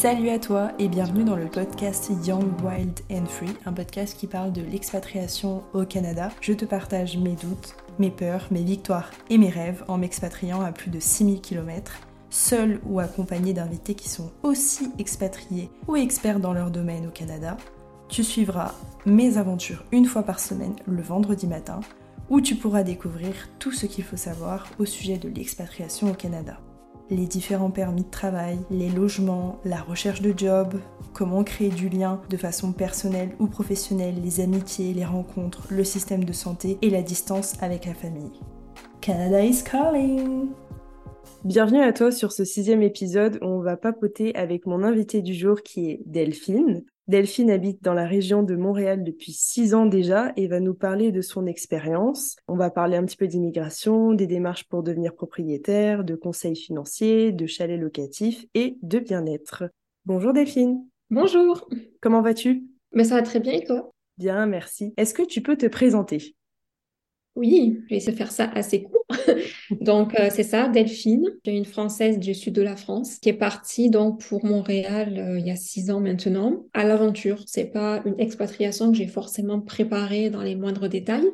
Salut à toi et bienvenue dans le podcast Young, Wild and Free, un podcast qui parle de l'expatriation au Canada. Je te partage mes doutes, mes peurs, mes victoires et mes rêves en m'expatriant à plus de 6000 km, seul ou accompagné d'invités qui sont aussi expatriés ou experts dans leur domaine au Canada. Tu suivras mes aventures une fois par semaine le vendredi matin où tu pourras découvrir tout ce qu'il faut savoir au sujet de l'expatriation au Canada les différents permis de travail, les logements, la recherche de job, comment créer du lien de façon personnelle ou professionnelle, les amitiés, les rencontres, le système de santé et la distance avec la famille. Canada is calling! Bienvenue à toi sur ce sixième épisode où on va papoter avec mon invité du jour qui est Delphine. Delphine habite dans la région de Montréal depuis six ans déjà et va nous parler de son expérience. On va parler un petit peu d'immigration, des démarches pour devenir propriétaire, de conseils financiers, de chalets locatifs et de bien-être. Bonjour Delphine. Bonjour. Comment vas-tu? Mais ça va très bien et toi? Bien, merci. Est-ce que tu peux te présenter? Oui, je vais essayer de faire ça assez court. donc, euh, c'est ça, Delphine, une Française du sud de la France qui est partie donc pour Montréal euh, il y a six ans maintenant à l'aventure. C'est pas une expatriation que j'ai forcément préparée dans les moindres détails.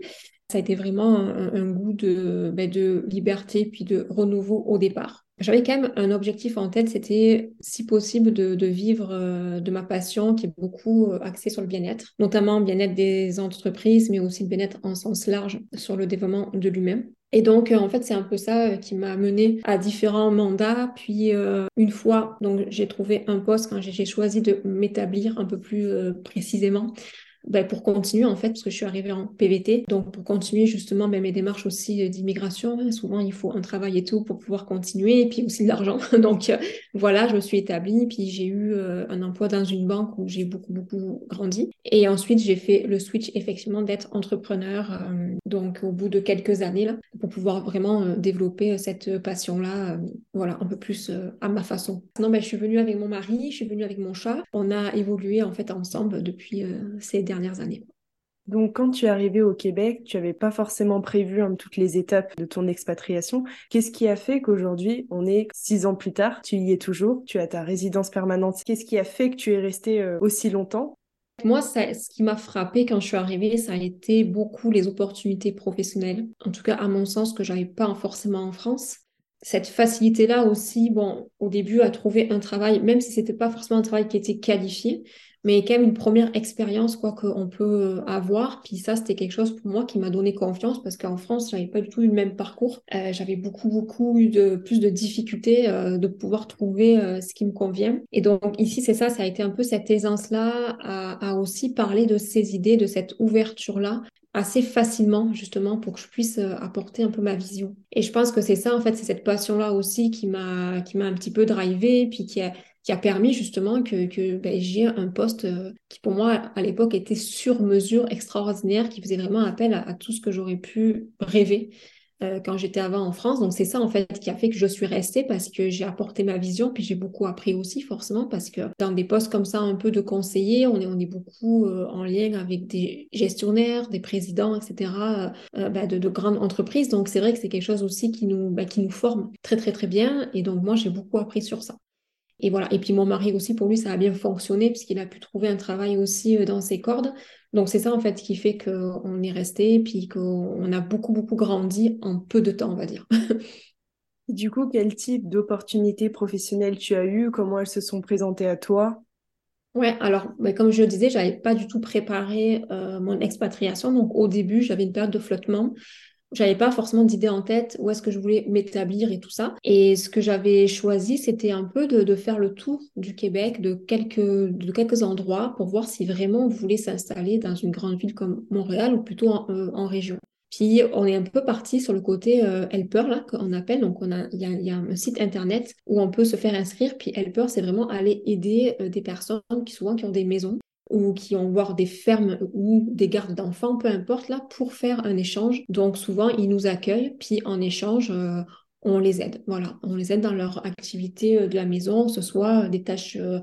Ça a été vraiment un, goût de, ben, de liberté puis de renouveau au départ. J'avais quand même un objectif en tête, c'était si possible de, vivre euh, de ma passion qui est beaucoup euh, axée sur le bien-être, notamment bien-être des entreprises, mais aussi le bien-être en sens large sur le développement de lui-même. Et donc, euh, en fait, c'est un peu ça qui m'a mené à différents mandats. Puis, une fois, donc, j'ai trouvé un poste quand j'ai choisi de m'établir un peu plus précisément ben, pour continuer en fait, parce que je suis arrivée en PVT, donc pour continuer justement ben, mes démarches aussi euh, d'immigration, hein, souvent il faut un travail et tout pour pouvoir continuer, et puis aussi de l'argent. donc euh, voilà, je me suis établie, puis j'ai eu euh, un emploi dans une banque où j'ai beaucoup beaucoup grandi, et ensuite j'ai fait le switch effectivement d'être entrepreneur, donc au bout de quelques années là, pour pouvoir vraiment développer cette passion-là, voilà, un peu plus à ma façon. Non, ben, je suis venue avec mon mari, je suis venue avec mon chat, on a évolué en fait ensemble depuis ces dernières années. Donc, quand tu es arrivé au Québec, tu n'avais pas forcément prévu hein, toutes les étapes de ton expatriation. Qu'est-ce qui a fait qu'aujourd'hui, on est six ans plus tard, tu y es toujours, tu as ta résidence permanente? Qu'est-ce qui a fait que tu es resté euh, aussi longtemps? Moi, ce qui m'a frappé quand je suis arrivée, ça a été beaucoup les opportunités professionnelles. En tout cas, à mon sens, que j'avais pas forcément en France. Cette facilité-là aussi, bon, au début, à trouver un travail, même si c'était pas forcément un travail qui était qualifié, mais quand même une première expérience quoi qu'on peut euh, avoir. Puis ça, c'était quelque chose pour moi qui m'a donné confiance parce qu'en France, j'avais pas du tout eu le même parcours. Euh, j'avais beaucoup beaucoup eu de plus de difficultés euh, de pouvoir trouver ce qui me convient. Et donc ici, c'est ça, ça a été un peu cette aisance là à, aussi parler de ces idées, de cette ouverture là assez facilement justement pour que je puisse apporter un peu ma vision. Et je pense que c'est ça en fait, c'est cette passion là aussi qui m'a qui m'a un petit peu drivé puis qui a qui a permis justement que, ben, j'ai un poste euh, qui pour moi à l'époque était sur mesure extraordinaire, qui faisait vraiment appel à, tout ce que j'aurais pu rêver euh, quand j'étais avant en France. Donc c'est ça en fait qui a fait que je suis restée parce que j'ai apporté ma vision, puis j'ai beaucoup appris aussi forcément parce que dans des postes comme ça un peu de conseiller, on est, on est beaucoup euh, en lien avec des gestionnaires, des présidents, etc. Ben, de, de, grandes entreprises. Donc c'est vrai que c'est quelque chose aussi qui nous, ben, qui nous forme très très très bien. Et donc moi j'ai beaucoup appris sur ça. Et voilà. Et puis mon mari aussi, pour lui, ça a bien fonctionné puisqu'il a pu trouver un travail aussi euh, dans ses cordes. Donc c'est ça en fait qui fait qu'on est resté, puis qu'on a beaucoup beaucoup grandi en peu de temps, on va dire. du coup, quel type d'opportunités professionnelles tu as eues? Comment elles se sont présentées à toi? Ouais, alors bah, comme je le disais, j'avais pas du tout préparé euh, mon expatriation. Donc au début, j'avais une période de flottement j'avais pas forcément d'idée en tête où est-ce que je voulais m'établir et tout ça. Et ce que j'avais choisi, c'était un peu de, faire le tour du Québec, de quelques, de quelques endroits pour voir si vraiment on voulait s'installer dans une grande ville comme Montréal ou plutôt en, euh, région. Puis on est un peu parti sur le côté euh, Helper là qu'on appelle. Donc on a il y, a un site internet où on peut se faire inscrire. Puis Helper c'est vraiment aller aider euh, des personnes qui souvent qui ont des maisons ou qui ont voir des fermes ou des gardes d'enfants, peu importe, là, pour faire un échange. Donc souvent, ils nous accueillent, puis en échange, euh, on les aide. Voilà, on les aide dans leur activité euh, de la maison, que ce soit des tâches euh,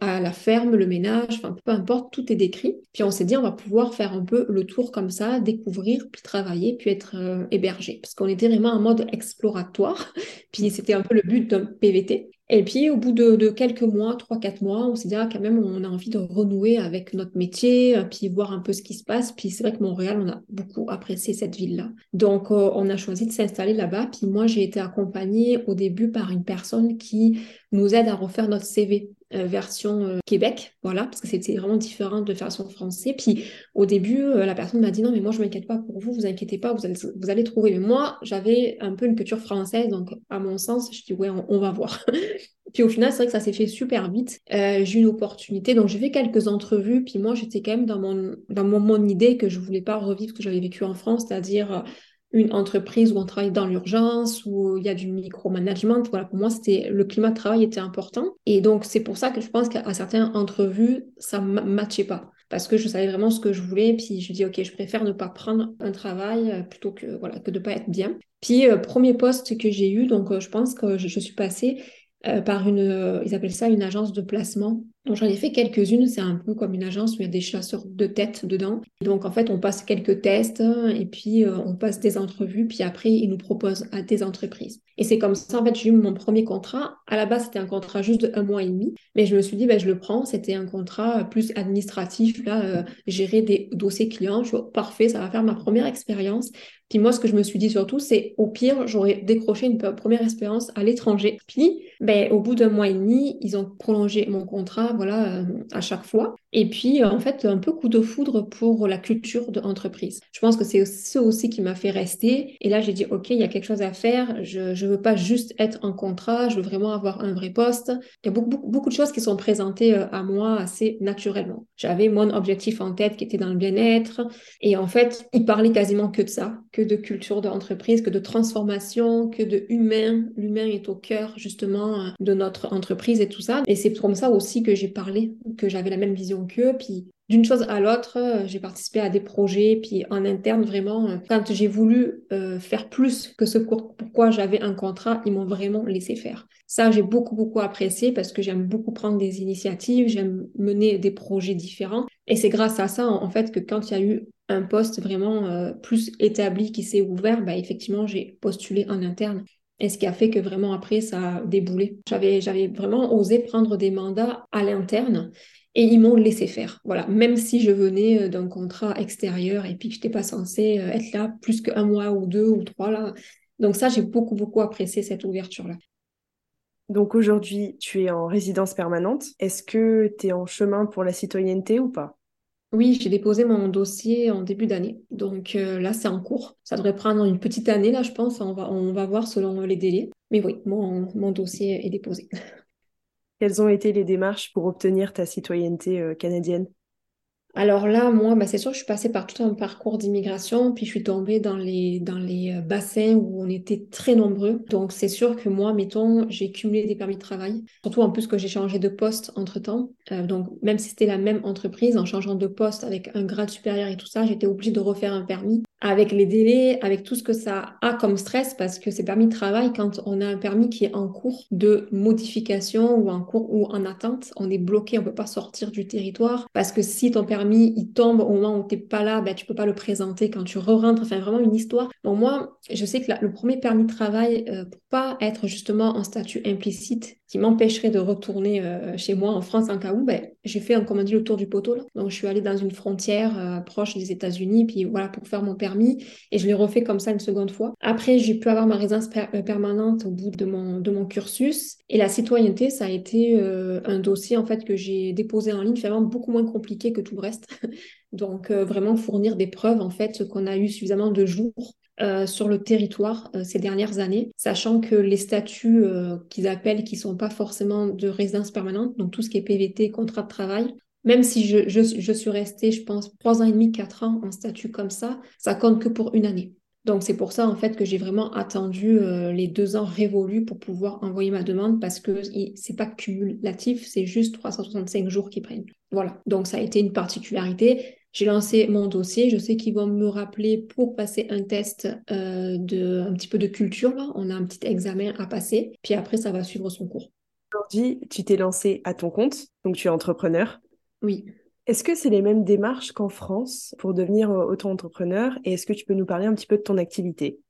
à la ferme, le ménage, enfin peu importe, tout est décrit. Puis on s'est dit, on va pouvoir faire un peu le tour comme ça, découvrir, puis travailler, puis être hébergé. Parce qu'on était vraiment en mode exploratoire. puis c'était un peu le but d'un PVT. Et puis, au bout de, quelques mois, trois, quatre mois, on s'est dit, ah, quand même, on a envie de renouer avec notre métier, euh, puis voir un peu ce qui se passe. Puis c'est vrai que Montréal, on a beaucoup apprécié cette ville-là. Donc, euh, on a choisi de s'installer là-bas. Puis moi, j'ai été accompagnée au début par une personne qui nous aide à refaire notre CV. Euh, version euh, Québec, voilà, parce que c'était vraiment différent de version français. Puis au début, euh, la personne m'a dit non, mais moi je m'inquiète pas pour vous, vous inquiétez pas, vous allez, vous allez trouver. Mais moi, j'avais un peu une culture française, donc à mon sens, je dis ouais, on, va voir. puis au final, c'est vrai que ça s'est fait super vite. j'ai eu une opportunité, donc j'ai fait quelques entrevues. Puis moi, j'étais quand même dans mon dans mon, mon idée que je voulais pas revivre ce que j'avais vécu en France, c'est-à-dire une entreprise où on travaille dans l'urgence, où il y a du micromanagement. Voilà, pour moi, c'était le climat de travail était important. Et donc, c'est pour ça que je pense qu'à certaines entrevues, ça ne matchait pas. Parce que je savais vraiment ce que je voulais. Puis je dis, OK, je préfère ne pas prendre un travail euh, plutôt que, voilà, que de pas être bien. Puis, euh, premier poste que j'ai eu, donc euh, je pense que je, je suis passée par une, ils appellent ça une agence de placement donc j'en ai fait quelques-unes, c'est un peu comme une agence où il y a des chasseurs de tête dedans. Donc en fait, on passe quelques tests et puis euh, on passe des entrevues, puis après ils nous proposent à des entreprises. Et c'est comme ça, en fait, j'ai eu mon premier contrat. À la base, c'était un contrat juste de un mois et demi, mais je me suis dit, ben, je le prends. C'était un contrat plus administratif, là, euh, gérer des dossiers clients. Je suis parfait, ça va faire ma première expérience. Puis moi, ce que je me suis dit surtout, c'est au pire, j'aurais décroché une première expérience à l'étranger. Puis, ben, au bout d'un mois et demi, ils ont prolongé mon contrat voilà, euh, à chaque fois. Et puis, euh, en fait, un peu coup de foudre pour la culture d'entreprise. Je pense que c'est ce aussi qui m'a fait rester. Et là, j'ai dit, OK, il y a quelque chose à faire. Je ne veux pas juste être en contrat, je veux vraiment avoir un vrai poste. Il y a beaucoup, beaucoup, de choses qui sont présentées euh, à moi assez naturellement. J'avais mon objectif en tête qui était dans le bien-être. Et en fait, il parlait quasiment que de ça, que de culture d'entreprise, que de transformation, que de humain. L'humain est au cœur, justement, de notre entreprise et tout ça. Et c'est comme ça aussi que j'ai parler, que j'avais la même vision qu'eux. Puis d'une chose à l'autre, euh, j'ai participé à des projets, puis en interne, vraiment, euh, quand j'ai voulu euh, faire plus que ce pourquoi j'avais un contrat, ils m'ont vraiment laissé faire. Ça, j'ai beaucoup, beaucoup apprécié parce que j'aime beaucoup prendre des initiatives, j'aime mener des projets différents. Et c'est grâce à ça, en fait, que quand il y a eu un poste vraiment plus établi qui s'est ouvert, bah, effectivement, j'ai postulé en interne. Et ce qui a fait que vraiment après, ça a déboulé. J'avais, j'avais vraiment osé prendre des mandats à l'interne et ils m'ont laissé faire. Voilà, même si je venais euh, d'un contrat extérieur et puis que je n'étais pas censée euh, être là plus qu'un mois ou deux ou trois là. Donc ça, j'ai beaucoup, beaucoup apprécié cette ouverture-là. Donc aujourd'hui, tu es en résidence permanente. Est-ce que tu es en chemin pour la citoyenneté ou pas? Oui, j'ai déposé mon dossier en début d'année. Donc euh, là, c'est en cours. Ça devrait prendre une petite année, là, je pense. On va, on va voir selon les délais. Mais oui, mon, mon dossier est déposé. Quelles ont été les démarches pour obtenir ta citoyenneté euh, canadienne? Alors là, moi, bah, c'est sûr je suis passée par tout un parcours d'immigration, puis je suis tombée dans les, dans les euh, bassins où on était très nombreux. Donc c'est sûr que moi, mettons, j'ai cumulé des permis de travail, surtout en plus que j'ai changé de poste entre-temps. Euh, donc même si c'était la même entreprise, en changeant de poste avec un grade supérieur et tout ça, j'étais obligée de refaire un permis avec les délais, avec tout ce que ça a comme stress, parce que ces permis de travail, quand on a un permis qui est en cours de modification ou en cours ou en attente, on est bloqué, on peut pas sortir du territoire, parce que si ton permis il tombe au moment où t'es pas là, ben tu peux pas le présenter quand tu re-rentres. Enfin vraiment une histoire. Bon moi, je sais que le premier permis de travail euh, pour pas être justement en statut implicite qui m'empêcherait de retourner euh, chez moi en France en cas où, ben, j'ai fait, comme on dit, le tour du poteau. Donc, je suis allée dans une frontière euh, proche des États-Unis, puis voilà, pour faire mon permis. Et je l'ai refait comme ça une seconde fois. Après, j'ai pu avoir ma résidence euh, permanente au bout de mon, cursus. Et la citoyenneté, ça a été un dossier, en fait, que j'ai déposé en ligne, finalement beaucoup moins compliqué que tout le reste. Donc, vraiment fournir des preuves, en fait, qu'on a eu suffisamment de jours euh, sur le territoire euh, ces dernières années, sachant que les statuts euh, qu'ils appellent, qui sont pas forcément de résidence permanente, donc tout ce qui est PVT, contrat de travail, même si je, suis restée, je pense, trois ans et demi, quatre ans en statut comme ça, ça compte que pour une année. Donc c'est pour ça en fait que j'ai vraiment attendu les deux ans révolus pour pouvoir envoyer ma demande parce que c'est pas cumulatif, c'est juste 365 jours qui prennent. Voilà, donc ça a été une particularité. J'ai lancé mon dossier. Je sais qu'ils vont me rappeler pour passer un test euh, de un petit peu de culture. Là. On a un petit examen à passer. Puis après, ça va suivre son cours. Aujourd'hui, tu t'es lancé à ton compte, donc tu es entrepreneur. Oui. Est-ce que c'est les mêmes démarches qu'en France pour devenir euh, auto-entrepreneur? Et est-ce que tu peux nous parler un petit peu de ton activité?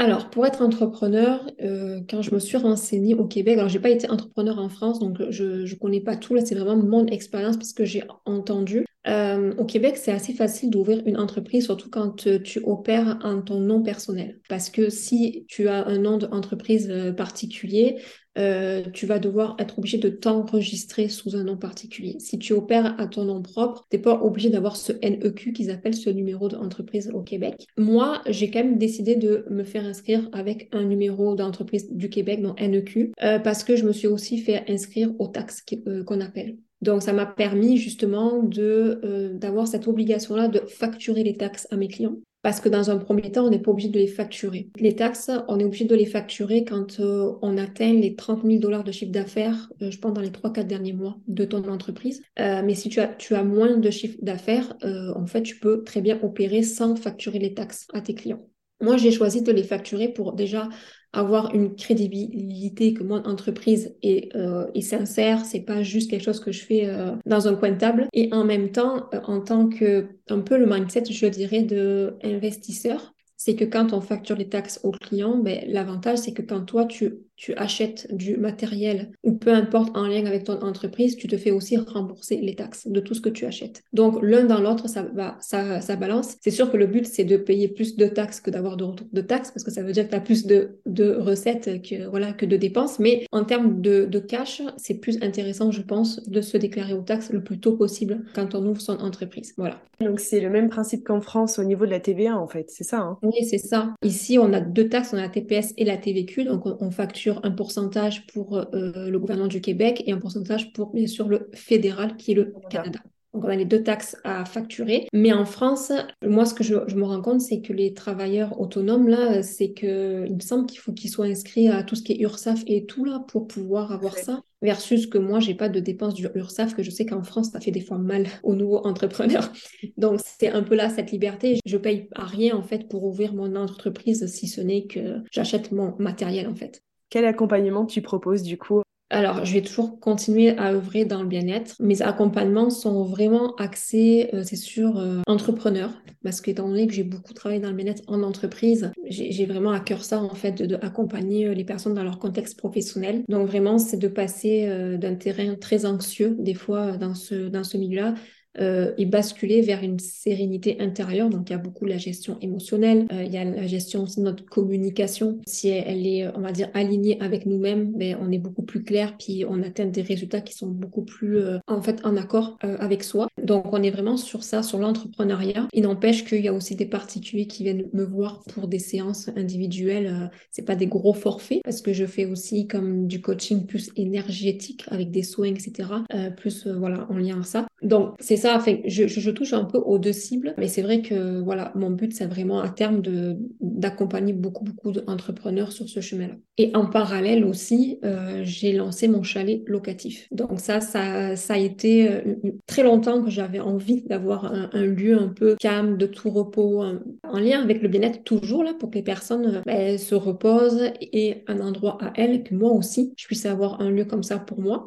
Alors, pour être entrepreneur, euh, quand je me suis renseignée au Québec, alors j'ai pas été entrepreneur en France, donc je ne connais pas tout. Là, c'est vraiment mon expérience parce que j'ai entendu. Euh, au Québec, c'est assez facile d'ouvrir une entreprise, surtout quand euh, tu opères en ton nom personnel. Parce que si tu as un nom d'entreprise particulier, euh, tu vas devoir être obligé de t'enregistrer sous un nom particulier. Si tu opères à ton nom propre, tu n'es pas obligé d'avoir ce NEQ qu'ils appellent ce numéro d'entreprise au Québec. Moi, j'ai quand même décidé de me faire inscrire avec un numéro d'entreprise du Québec, donc NEQ, euh, parce que je me suis aussi fait inscrire aux taxes euh, qu'on appelle. Donc, ça m'a permis justement de d'avoir cette obligation-là de facturer les taxes à mes clients. Parce que dans un premier temps, on n'est pas obligé de les facturer. Les taxes, on est obligé de les facturer quand euh, on atteint les 30 000 dollars de chiffre d'affaires, euh, je pense dans les 3-4 derniers mois de ton entreprise. Euh, mais si tu as, tu as moins de chiffre d'affaires, en fait, tu peux très bien opérer sans facturer les taxes à tes clients. Moi, j'ai choisi de les facturer pour déjà avoir une crédibilité que mon entreprise est, euh, est sincère, c'est pas juste quelque chose que je fais euh, dans un coin de table. Et en même temps, euh, en tant que un peu le mindset, je dirais, de investisseur, c'est que quand on facture les taxes aux clients, ben, l'avantage, c'est que quand toi, tu, tu achètes du matériel ou peu importe en lien avec ton entreprise, tu te fais aussi rembourser les taxes de tout ce que tu achètes. Donc, l'un dans l'autre, ça, va, ça, ça balance. C'est sûr que le but, c'est de payer plus de taxes que d'avoir de retour de taxes parce que ça veut dire que tu as plus de, de, recettes que, voilà, que de dépenses. Mais en termes de, de cash, c'est plus intéressant, je pense, de se déclarer aux taxes le plus tôt possible quand on ouvre son entreprise. Voilà. Donc, c'est le même principe qu'en France au niveau de la TVA, en fait, c'est ça hein Oui, c'est ça. Ici, on a deux taxes, on a la TPS et la TVQ, donc on, facture un pourcentage pour euh, le gouvernement du Québec et un pourcentage pour, bien sûr, le fédéral, qui est le Canada. Donc, on a les deux taxes à facturer. Mais en France, moi, ce que je, me rends compte, c'est que les travailleurs autonomes, là, c'est que il me semble qu'il faut qu'ils soient inscrits à tout ce qui est URSAF et tout, là, pour pouvoir avoir ça. Versus que moi, j'ai pas de dépenses du URSAF, que je sais qu'en France, ça fait des fois mal aux nouveaux entrepreneurs. Donc, c'est un peu là cette liberté. Je paye à rien, en fait, pour ouvrir mon entreprise, si ce n'est que j'achète mon matériel, en fait. Quel accompagnement tu proposes, du coup? Alors, je vais toujours continuer à œuvrer dans le bien-être. Mes accompagnements sont vraiment axés, euh, c'est sûr, euh, entrepreneurs, parce qu'étant donné que j'ai beaucoup travaillé dans le bien-être en entreprise, j'ai vraiment à cœur ça, en fait, d'accompagner de, euh, les personnes dans leur contexte professionnel. Donc, vraiment, c'est de passer d'un terrain très anxieux, des fois, dans ce, dans ce milieu-là, euh, et basculer vers une sérénité intérieure. Donc, il y a beaucoup la gestion émotionnelle, euh, il y a la gestion aussi de notre communication. Si elle est, on va dire, alignée avec nous-mêmes, ben, on est beaucoup plus clair, puis on atteint des résultats qui sont beaucoup plus, euh, en fait, en accord avec soi. Donc, on est vraiment sur ça, sur l'entrepreneuriat. Il n'empêche qu'il y a aussi des particuliers qui viennent me voir pour des séances individuelles. c'est pas des gros forfaits, parce que je fais aussi comme du coaching plus énergétique avec des soins, etc. plus, voilà, en lien à ça. Donc, c'est ça, je, touche un peu aux deux cibles, mais c'est vrai que voilà, mon but, c'est vraiment à terme de, d'accompagner beaucoup, beaucoup d'entrepreneurs sur ce chemin-là. Et en parallèle aussi, euh, j'ai lancé mon chalet locatif. Donc ça, ça, ça a été euh, très longtemps que j'avais envie d'avoir un, lieu un peu calme, de tout repos, en lien avec le bien-être toujours là, pour que les personnes euh, ben, se reposent et un endroit à elles, que moi aussi, je puisse avoir un lieu comme ça pour moi.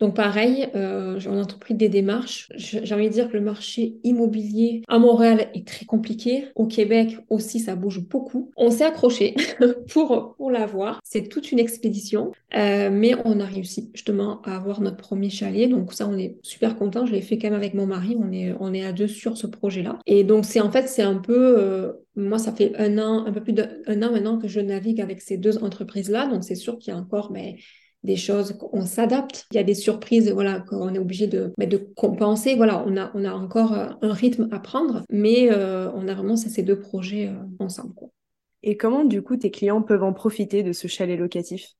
Donc pareil, euh, on a entrepris des démarches. J'ai envie de dire que le marché immobilier à Montréal est très compliqué. Au Québec aussi, ça bouge beaucoup. On s'est accroché pour, pour l'avoir. C'est toute une expédition, euh, mais on a réussi justement à avoir notre premier chalet. Donc ça, on est super content. Je l'ai fait quand même avec mon mari. On est, on est à deux sur ce projet-là. Et donc c'est en fait, c'est un peu... Euh, moi, ça fait un an, un peu plus d'un an maintenant que je navigue avec ces deux entreprises-là. Donc, c'est sûr qu'il y a encore mais, des choses, on s'adapte. Il y a des surprises, voilà, qu'on est obligé de, de compenser. Voilà, on a, on a encore euh, un rythme à prendre, mais euh, on a vraiment ces deux projets euh, ensemble. Et comment, du coup, tes clients peuvent en profiter de ce chalet locatif?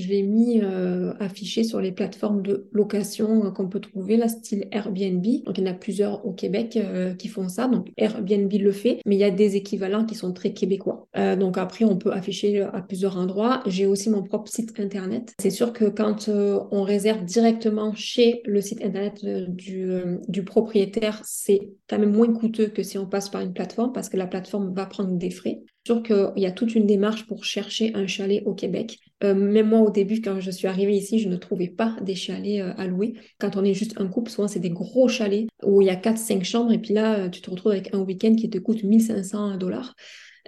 Je l'ai mis euh, affiché sur les plateformes de location euh, qu'on peut trouver, là, style Airbnb. Donc, il y en a plusieurs au Québec euh, qui font ça. Donc, Airbnb le fait, mais il y a des équivalents qui sont très québécois. donc, après, on peut afficher à plusieurs endroits. J'ai aussi mon propre site internet. C'est sûr que quand on réserve directement chez le site internet du, du propriétaire, c'est quand même moins coûteux que si on passe par une plateforme parce que la plateforme va prendre des frais sûr qu'il y a toute une démarche pour chercher un chalet au Québec. Euh, même moi, au début, quand je suis arrivée ici, je ne trouvais pas des chalets euh, à louer. Quand on est juste un couple, souvent, c'est des gros chalets où il y a 4-5 chambres. Et puis là, euh, tu te retrouves avec un week-end qui te coûte 1500 dollars.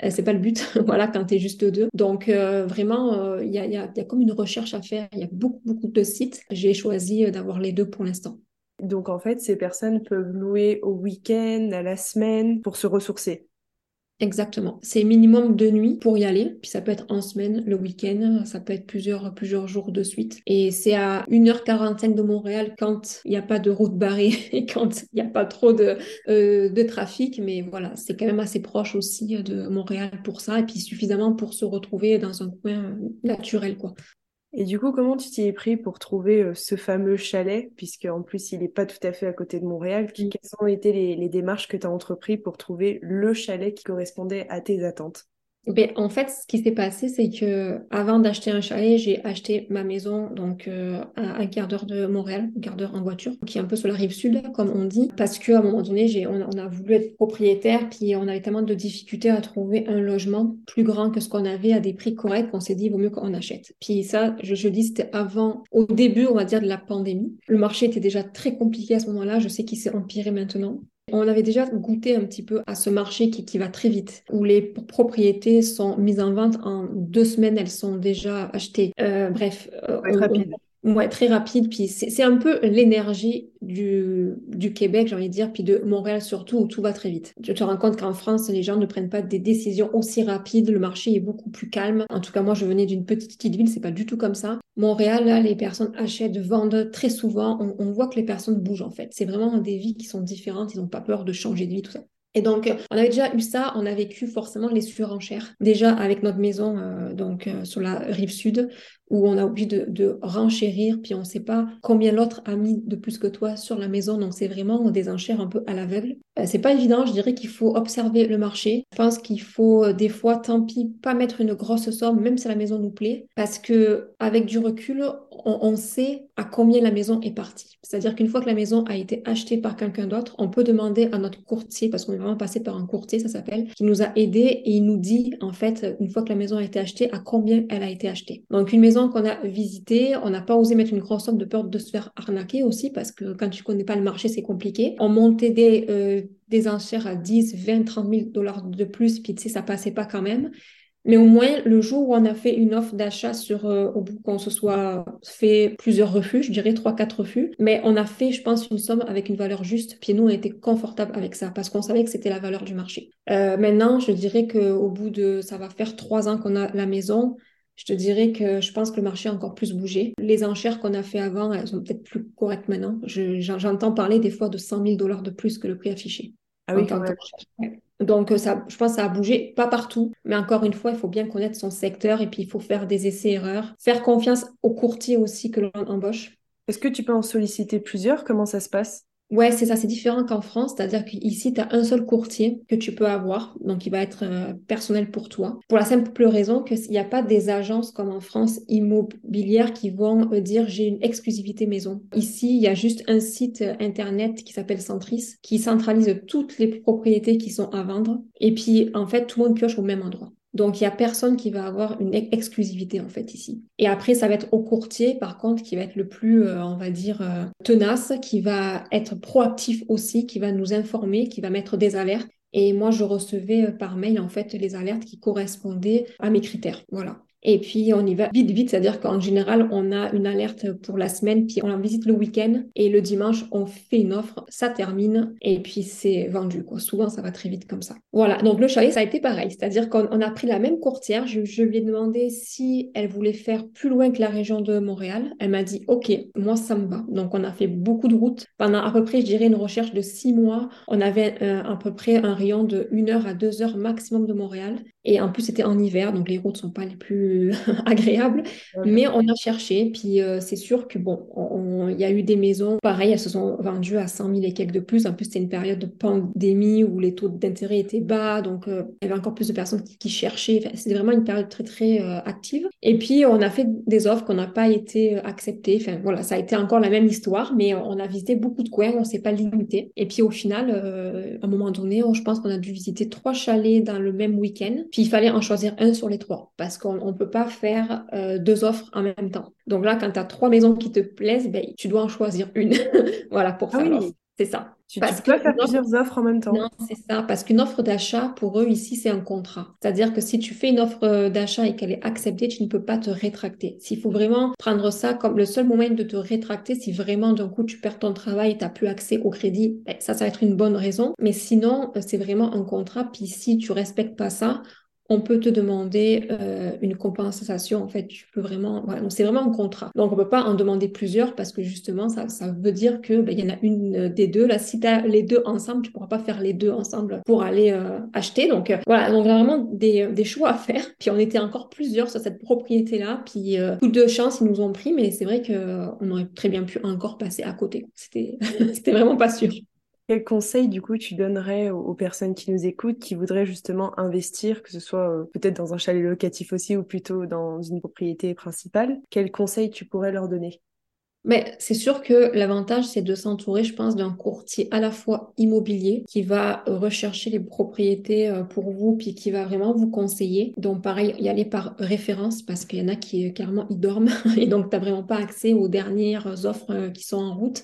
c'est pas le but, voilà, quand tu es juste deux. Donc vraiment, il y, a, comme une recherche à faire. Il y a beaucoup, beaucoup de sites. J'ai choisi d'avoir les deux pour l'instant. Donc en fait, ces personnes peuvent louer au week-end, à la semaine, pour se ressourcer. Exactement. C'est minimum deux nuits pour y aller. Puis ça peut être en semaine, le week-end, ça peut être plusieurs, plusieurs jours de suite. Et c'est à 1h45 de Montréal quand il n'y a pas de route barrée et quand il n'y a pas trop de, euh, de trafic. Mais voilà, c'est quand même assez proche aussi de Montréal pour ça. Et puis suffisamment pour se retrouver dans un coin naturel, quoi. Et du coup, comment tu t'y es pris pour trouver euh, ce fameux chalet, puisque en plus il n'est pas tout à fait à côté de Montréal. Mmh. Quelles ont été les, les démarches que tu as entreprises pour trouver le chalet qui correspondait à tes attentes? Ben, en fait, ce qui s'est passé, c'est que avant d'acheter un chalet, j'ai acheté ma maison donc euh, à un quart d'heure de Montréal, un quart d'heure en voiture, qui est un peu sur la rive sud, comme on dit, parce qu'à un moment donné, j'ai, on, a voulu être propriétaire, puis on avait tellement de difficultés à trouver un logement plus grand que ce qu'on avait à des prix corrects qu'on s'est dit, il vaut mieux qu'on achète. Puis ça, je, je dis, c'était avant, au début, on va dire, de la pandémie. Le marché était déjà très compliqué à ce moment-là. Je sais qu'il s'est empiré maintenant. On avait déjà goûté un petit peu à ce marché qui, va très vite, où les propriétés sont mises en vente en deux semaines, elles sont déjà achetées. Euh, bref, euh, rapide. Ouais, très rapide. Puis c'est un peu l'énergie du, du Québec, j'ai envie de dire, puis de Montréal surtout, où tout va très vite. Tu te rends compte qu'en France, les gens ne prennent pas des décisions aussi rapides, le marché est beaucoup plus calme. En tout cas, moi, je venais d'une petite, petite ville, c'est pas du tout comme ça. Montréal, là, les personnes achètent, vendent très souvent. On, voit que les personnes bougent, en fait. C'est vraiment des vies qui sont différentes, ils n'ont pas peur de changer de vie, tout ça. Et donc, on avait déjà eu ça, on a vécu forcément les surenchères. Déjà avec notre maison euh, donc euh, sur la rive sud, où on a oublié de, renchérir, puis on ne sait pas combien l'autre a mis de plus que toi sur la maison. Donc, c'est vraiment des enchères un peu à l'aveugle. Euh, c'est pas évident, je dirais qu'il faut observer le marché. Je pense qu'il faut des fois, tant pis, pas mettre une grosse somme, même si la maison nous plaît, parce que avec du recul, on, on sait à combien la maison est partie. C'est-à-dire qu'une fois que la maison a été achetée par quelqu'un d'autre, on peut demander à notre courtier, parce qu'on est vraiment passé par un courtier, ça s'appelle, qui nous a aidés et il nous dit, en fait, une fois que la maison a été achetée, à combien elle a été achetée. Donc, une maison qu'on a visitée, on n'a pas osé mettre une grosse somme de peur de se faire arnaquer aussi, parce que quand tu connais pas le marché, c'est compliqué. On montait des, euh, des enchères à 10, 20, 30 000 dollars de plus, puis tu sais, ça passait pas quand même. Mais au moins, le jour où on a fait une offre d'achat sur, euh, au bout qu'on se soit fait plusieurs refus, je dirais trois, quatre refus, mais on a fait, je pense, une somme avec une valeur juste. Puis nous, on était confortable avec ça parce qu'on savait que c'était la valeur du marché. Euh, maintenant, je dirais qu'au bout de, ça va faire trois ans qu'on a la maison. Je te dirais que je pense que le marché a encore plus bougé. Les enchères qu'on a fait avant, elles sont peut-être plus correctes maintenant. J'entends parler des fois de 100 000 dollars de plus que le prix affiché. Ah oui, quand même. Donc, ça, je pense que ça a bougé, pas partout, mais encore une fois, il faut bien connaître son secteur et puis il faut faire des essais-erreurs, faire confiance aux courtiers aussi que l'on embauche. Est-ce que tu peux en solliciter plusieurs? Comment ça se passe? Ouais, c'est ça, c'est différent qu'en France, c'est-à-dire qu'ici, tu as un seul courtier que tu peux avoir, donc il va être euh, personnel pour toi, pour la simple raison qu'il n'y a pas des agences comme en France immobilières qui vont euh, dire j'ai une exclusivité maison. Ici, il y a juste un site euh, internet qui s'appelle Centris, qui centralise toutes les propriétés qui sont à vendre, et puis en fait, tout le monde pioche au même endroit. Donc, il n'y a personne qui va avoir une exclusivité en fait ici. Et après, ça va être au courtier, par contre, qui va être le plus, euh, on va dire, euh, tenace, qui va être proactif aussi, qui va nous informer, qui va mettre des alertes. Et moi, je recevais euh, par mail en fait les alertes qui correspondaient à mes critères. Voilà. Et puis on y va vite, vite, c'est-à-dire qu'en général, on a une alerte pour la semaine, puis on en visite le week-end, et le dimanche, on fait une offre, ça termine, et puis c'est vendu. Souvent, ça va très vite comme ça. Voilà, donc le chalet, ça a été pareil, c'est-à-dire qu'on a pris la même courtière, je, lui ai demandé si elle voulait faire plus loin que la région de Montréal. Elle m'a dit, OK, moi, ça me va. Donc on a fait beaucoup de routes. Pendant à peu près, je dirais, une recherche de six mois, on avait euh, à peu près un rayon de une heure à deux heures maximum de Montréal. Et en plus, c'était en hiver, donc les routes sont pas les plus agréables. Mais on a cherché, puis euh, c'est sûr que bon, il y a eu des maisons, pareil, elles se sont vendues à 100 000 et quelques de plus. En plus, c'était une période de pandémie où les taux d'intérêt étaient bas, donc euh, il y avait encore plus de personnes qui, cherchaient. c'était vraiment une période très très euh, active. Et puis on a fait des offres qu'on n'a pas été acceptées. Enfin voilà, ça a été encore la même histoire, mais on a visité beaucoup de coins, on s'est pas limité. Et puis au final, à un moment donné, je pense qu'on a dû visiter trois chalets dans le même week-end. Puis il fallait en choisir un sur les trois parce qu'on peut pas faire euh, deux offres en même temps. Donc là, quand tu as trois maisons qui te plaisent, ben, tu dois en choisir une. voilà, pour ah faire C'est ça. Tu, parce peux faire plusieurs offres en même temps. Non, c'est ça. Parce qu'une offre d'achat, pour eux, ici, c'est un contrat. C'est-à-dire que si tu fais une offre euh, d'achat et qu'elle est acceptée, tu ne peux pas te rétracter. S'il faut vraiment prendre ça comme le seul moyen de te rétracter, si vraiment d'un coup tu perds ton travail et tu n'as plus accès au crédit, ben, ça, ça va être une bonne raison. Mais sinon, euh, c'est vraiment un contrat. Puis si tu respectes pas ça, on peut te demander euh, une compensation. En fait, tu peux vraiment. c'est vraiment un contrat. Donc, on peut pas en demander plusieurs parce que justement, ça, veut dire que ben, il y en a une des deux. Là, si tu as les deux ensemble, tu pourras pas faire les deux ensemble pour aller euh, acheter. Donc, euh, voilà. Donc, vraiment des, des, choix à faire. Puis, on était encore plusieurs sur cette propriété-là. Puis, coup de chance, ils nous ont pris, mais c'est vrai qu'on aurait très bien pu encore passer à côté. C'était vraiment pas sûr. Quel conseil, du coup, tu donnerais aux, personnes qui nous écoutent, qui voudraient justement investir, que ce soit euh, peut-être dans un chalet locatif aussi ou plutôt dans une propriété principale? Quel conseil tu pourrais leur donner? Mais c'est sûr que l'avantage, c'est de s'entourer, je pense, d'un courtier à la fois immobilier qui va rechercher les propriétés euh, pour vous, puis qui va vraiment vous conseiller. Donc, pareil, y aller par référence parce qu'il y en a qui, euh, clairement, y dorment et donc, tu n'as vraiment pas accès aux dernières offres qui sont en route.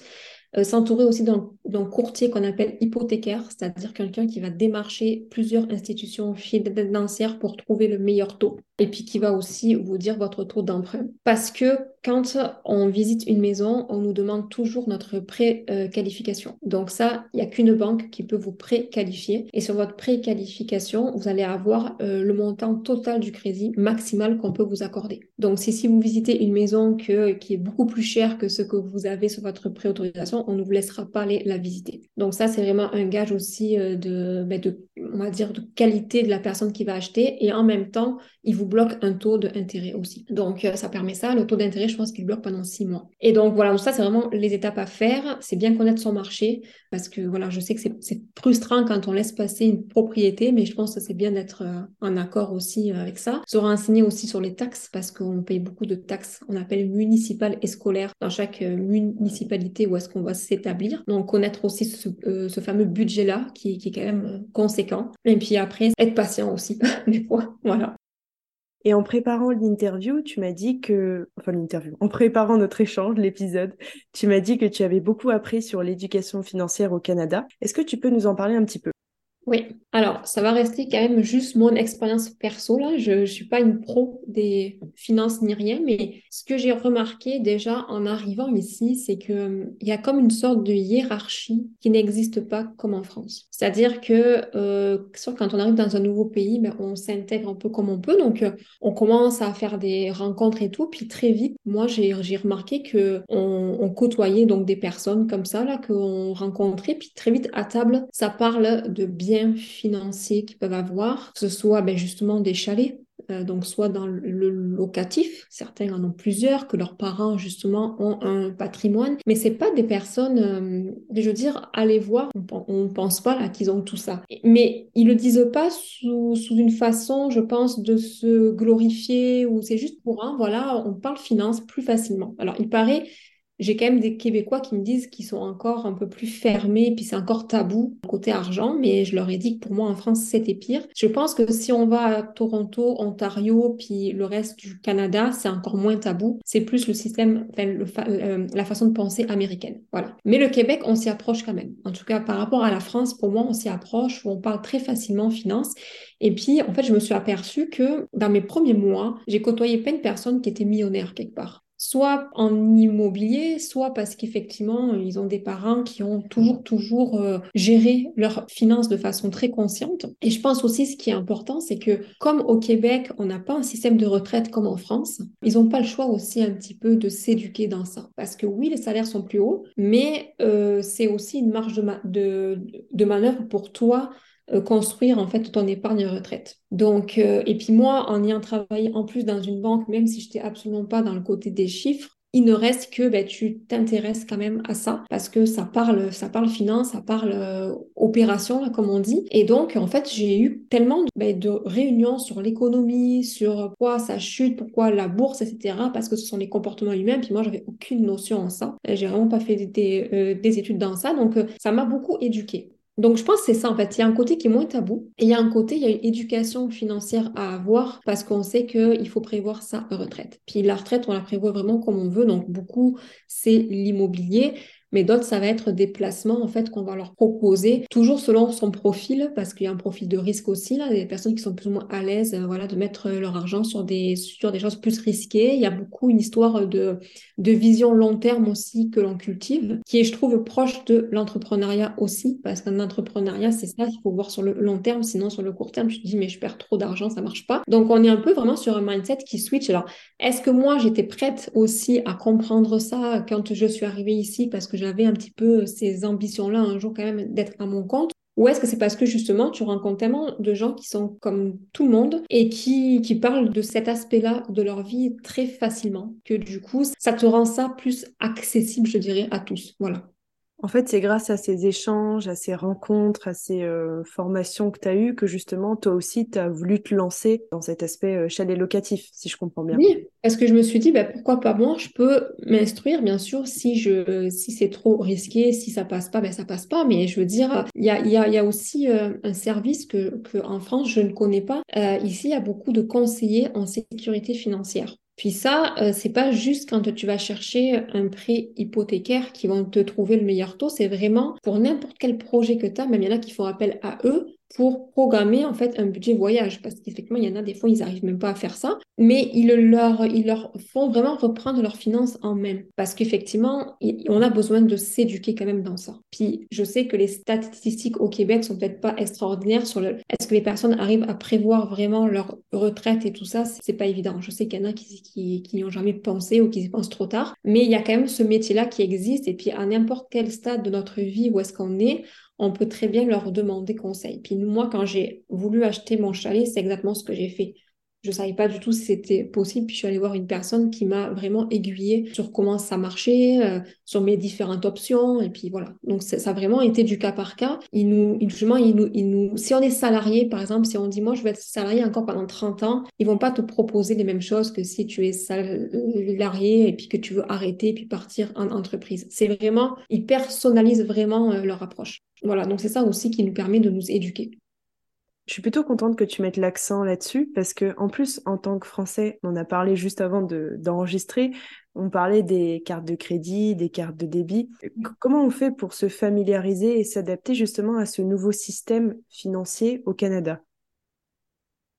Euh, s'entourer aussi d'un courtier qu'on appelle hypothécaire, c'est-à-dire quelqu'un qui va démarcher plusieurs institutions financières pour trouver le meilleur taux et puis qui va aussi vous dire votre taux d'emprunt. Parce que quand on visite une maison, on nous demande toujours notre pré-qualification. Donc ça, il n'y a qu'une banque qui peut vous pré-qualifier. Et sur votre pré-qualification, vous allez avoir euh, le montant total du crédit maximal qu'on peut vous accorder. Donc si, vous visitez une maison qui est beaucoup plus chère que ce que vous avez sur votre pré-autorisation, on ne vous laissera pas aller la visiter. Donc ça, c'est vraiment un gage aussi euh, de, ben, de, on va dire, de qualité de la personne qui va acheter. Et en même temps, il vous bloque un taux d'intérêt aussi. Donc, euh, ça permet ça. Le taux d'intérêt, je pense qu'il bloque pendant six mois. Et donc, voilà, donc ça, c'est vraiment les étapes à faire. C'est bien connaître son marché parce que, voilà, je sais que c'est frustrant quand on laisse passer une propriété, mais je pense que c'est bien d'être euh, en accord aussi euh, avec ça. Se renseigner aussi sur les taxes parce qu'on paye beaucoup de taxes, on appelle municipales et scolaires dans chaque municipalité où est-ce qu'on va s'établir. Donc, connaître aussi ce, fameux budget-là qui, qui, est quand même conséquent. Et puis après, être patient aussi, des fois. Voilà. Et en préparant l'interview, tu m'as dit que, enfin l'interview, en préparant notre échange, l'épisode, tu m'as dit que tu avais beaucoup appris sur l'éducation financière au Canada. Est-ce que tu peux nous en parler un petit peu? Oui, alors ça va rester quand même juste mon expérience perso là. Je ne suis pas une pro des finances ni rien, mais ce que j'ai remarqué déjà en arrivant ici, c'est que hum, il y a comme une sorte de hiérarchie qui n'existe pas comme en France. C'est-à-dire que euh, quand on arrive dans un nouveau pays, ben, on s'intègre un peu comme on peut. Donc euh, on commence à faire des rencontres et tout, puis très vite, moi j'ai remarqué que on, on, côtoyait donc des personnes comme ça là qu'on rencontrait, puis très vite à table, ça parle de bien financiers qu'ils peuvent avoir, que ce soit ben, justement des chalets, euh, donc soit dans le locatif, certains en ont plusieurs, que leurs parents justement ont un patrimoine, mais c'est pas des personnes, euh, je veux dire, allez voir, on, ne pense pas qu'ils ont tout ça, mais ils le disent pas sous, sous une façon, je pense, de se glorifier ou c'est juste pour un, voilà, on parle finance plus facilement. Alors il paraît j'ai quand même des Québécois qui me disent qu'ils sont encore un peu plus fermés, puis c'est encore tabou côté argent, mais je leur ai dit que pour moi en France c'était pire. Je pense que si on va à Toronto, Ontario, puis le reste du Canada, c'est encore moins tabou. C'est plus le système, enfin, euh, la façon de penser américaine. Voilà. Mais le Québec, on s'y approche quand même. En tout cas, par rapport à la France, pour moi, on s'y approche, on parle très facilement finance. Et puis, en fait, je me suis aperçue que dans mes premiers mois, j'ai côtoyé plein de personnes qui étaient millionnaires quelque part soit en immobilier, soit parce qu'effectivement, ils ont des parents qui ont toujours, toujours euh, géré leurs finances de façon très consciente. Et je pense aussi, ce qui est important, c'est que comme au Québec, on n'a pas un système de retraite comme en France, ils n'ont pas le choix aussi un petit peu de s'éduquer dans ça. Parce que oui, les salaires sont plus hauts, mais euh, c'est aussi une marge de, manœuvre pour toi construire en fait ton épargne retraite. Donc, euh, et puis moi, en ayant travaillé en plus dans une banque, même si je n'étais absolument pas dans le côté des chiffres, il ne reste que ben, tu t'intéresses quand même à ça parce que ça parle, ça parle finance, ça parle euh, opération, comme on dit. Et donc, en fait, j'ai eu tellement de, ben, réunions sur l'économie, sur pourquoi ça chute, pourquoi la bourse, etc. Parce que ce sont les comportements humains. Puis moi, j'avais aucune notion en ça. J'ai vraiment pas fait des, des études dans ça. Donc, ça m'a beaucoup éduquée. Donc, je pense que c'est ça, en fait. Il y a un côté qui est moins tabou et il y a un côté, il y a une éducation financière à avoir parce qu'on sait qu'il faut prévoir sa retraite. Puis la retraite, on la prévoit vraiment comme on veut. Donc, beaucoup, c'est l'immobilier. Mais d'autres, ça va être des placements en fait qu'on va leur proposer, toujours selon son profil, parce qu'il y a un profil de risque aussi, là, des personnes qui sont plus ou moins à l'aise euh, voilà, de mettre leur argent sur des, sur des choses plus risquées. Il y a beaucoup une histoire de, de vision long terme aussi que l'on cultive, qui est, je trouve, proche de l'entrepreneuriat aussi, parce qu'un entrepreneuriat, c'est ça, il faut voir sur le long terme, sinon sur le court terme, tu te dis, mais je perds trop d'argent, ça marche pas. Donc, on est un peu vraiment sur un mindset qui switch. Alors, est-ce que moi, j'étais prête aussi à comprendre ça quand je suis arrivée ici, parce que j'avais un petit peu ces ambitions-là un jour quand même d'être à mon compte ou est-ce que c'est parce que justement tu rencontres tellement de gens qui sont comme tout le monde et qui, qui parlent de cet aspect-là de leur vie très facilement que du coup ça te rend ça plus accessible, je dirais, à tous. Voilà. En fait, c'est grâce à ces échanges, à ces rencontres, à ces euh, formations que tu as eues que justement, toi aussi, tu as voulu te lancer dans cet aspect euh, chalet locatif, si je comprends bien. Oui, parce que je me suis dit, bah, pourquoi pas moi Je peux m'instruire, bien sûr, si, je, si c'est trop risqué, si ça passe pas, ben ça passe pas. Mais je veux dire, il y a, y, a, y a, aussi euh, un service que, que, en France, je ne connais pas. ici, il y a beaucoup de conseillers en sécurité financière. Puis ça, euh, c'est pas juste quand tu vas chercher un prêt hypothécaire qui vont te trouver le meilleur taux, c'est vraiment pour n'importe quel projet que tu as, même il y en a qui font appel à eux pour programmer en fait un budget voyage. Parce qu'effectivement il y en a des fois ils n'arrivent même pas à faire ça. Mais ils leur ils leur font vraiment reprendre leurs finances en main. Parce qu'effectivement on a besoin de s'éduquer quand même dans ça. Puis je sais que les statistiques au Québec sont peut-être pas extraordinaires sur le est-ce que les personnes arrivent à prévoir vraiment leur retraite et tout ça? C'est pas évident. Je sais qu'il y en a qui qui, qui n'y ont jamais pensé ou qui y pensent trop tard. Mais il y a quand même ce métier là qui existe. Et puis à n'importe quel stade de notre vie où est-ce qu'on est on peut très bien leur demander conseil. Puis moi, quand j'ai voulu acheter mon chalet, c'est exactement ce que j'ai fait. Je ne savais pas du tout si c'était possible. Puis je suis allée voir une personne qui m'a vraiment aiguillée sur comment ça marchait, euh, sur mes différentes options. Et puis voilà. Donc ça a vraiment été du cas par cas. Il nous, il nous, nous, si on est salarié, par exemple, si on dit moi je vais être salarié encore pendant 30 ans, ils vont pas te proposer les mêmes choses que si tu es salarié et puis que tu veux arrêter et puis partir en entreprise. C'est vraiment, ils personnalisent vraiment euh, leur approche. Voilà. Donc c'est ça aussi qui nous permet de nous éduquer. Je suis plutôt contente que tu mettes l'accent là-dessus parce que en plus, en tant que Français, on a parlé juste avant d'enregistrer, on parlait des cartes de crédit, des cartes de débit. Comment on fait pour se familiariser et s'adapter justement à ce nouveau système financier au Canada?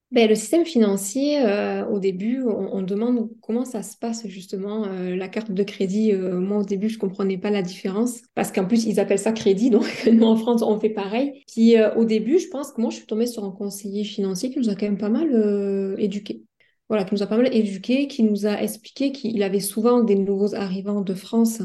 Ben, le système financier, euh, au début, on, demande comment ça se passe justement, euh, la carte de crédit. Euh, moi, au début, je comprenais pas la différence parce qu'en plus, ils appellent ça crédit. Donc, nous, en France, on fait pareil. Puis, au début, je pense que moi, je suis tombée sur un conseiller financier qui nous a quand même pas mal éduqués. Voilà, qui nous a pas mal éduqués, qui nous a expliqué qu'il avait souvent des nouveaux arrivants de France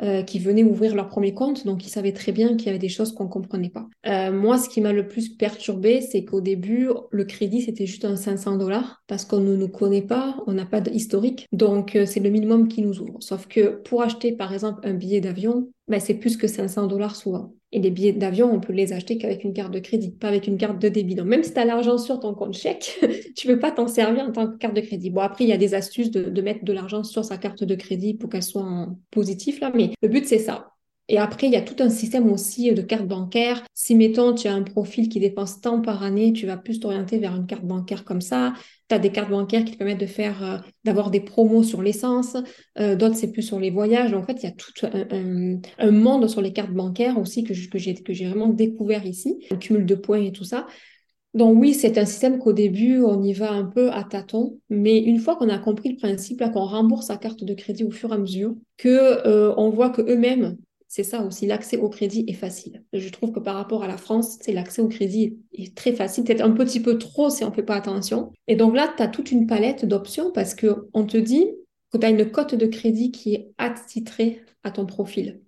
euh, qui venaient ouvrir leur premier compte, donc ils savaient très bien qu'il y avait des choses qu'on ne comprenait pas. Euh, moi, ce qui m'a le plus perturbé, c'est qu'au début, le crédit, c'était juste un 500 dollars parce qu'on ne nous connaît pas, on n'a pas d'historique, donc euh, c'est le minimum qui nous ouvre. Sauf que pour acheter, par exemple, un billet d'avion, ben, c'est plus que 500 dollars souvent. Et les billets d'avion, on peut les acheter qu'avec une carte de crédit, pas avec une carte de débit. Donc, même si tu as l'argent sur ton compte chèque, tu ne peux pas t'en servir en tant que carte de crédit. Bon, après, il y a des astuces de, mettre de l'argent sur sa carte de crédit pour qu'elle soit en positif, là, mais le but, c'est ça. Et après, il y a tout un système aussi de cartes bancaires. Si, mettons, tu as un profil qui dépense tant par année, tu vas plus t'orienter vers une carte bancaire comme ça. Tu as des cartes bancaires qui te permettent de faire, euh, d'avoir des promos sur l'essence. Euh, d'autres, c'est plus sur les voyages. En fait, il y a tout un, monde sur les cartes bancaires aussi que, que j'ai vraiment découvert ici. Le cumul de points et tout ça. Donc oui, c'est un système qu'au début, on y va un peu à tâtons, mais une fois qu'on a compris le principe, là, qu'on rembourse sa carte de crédit au fur et à mesure, que euh, on voit que eux-mêmes c'est ça aussi, l'accès au crédit est facile. Je trouve que par rapport à la France, c'est l'accès au crédit est très facile, peut-être un petit peu trop si on ne fait pas attention. Et donc là, tu as toute une palette d'options parce qu'on te dit que tu as une cote de crédit qui est attitrée à ton profil.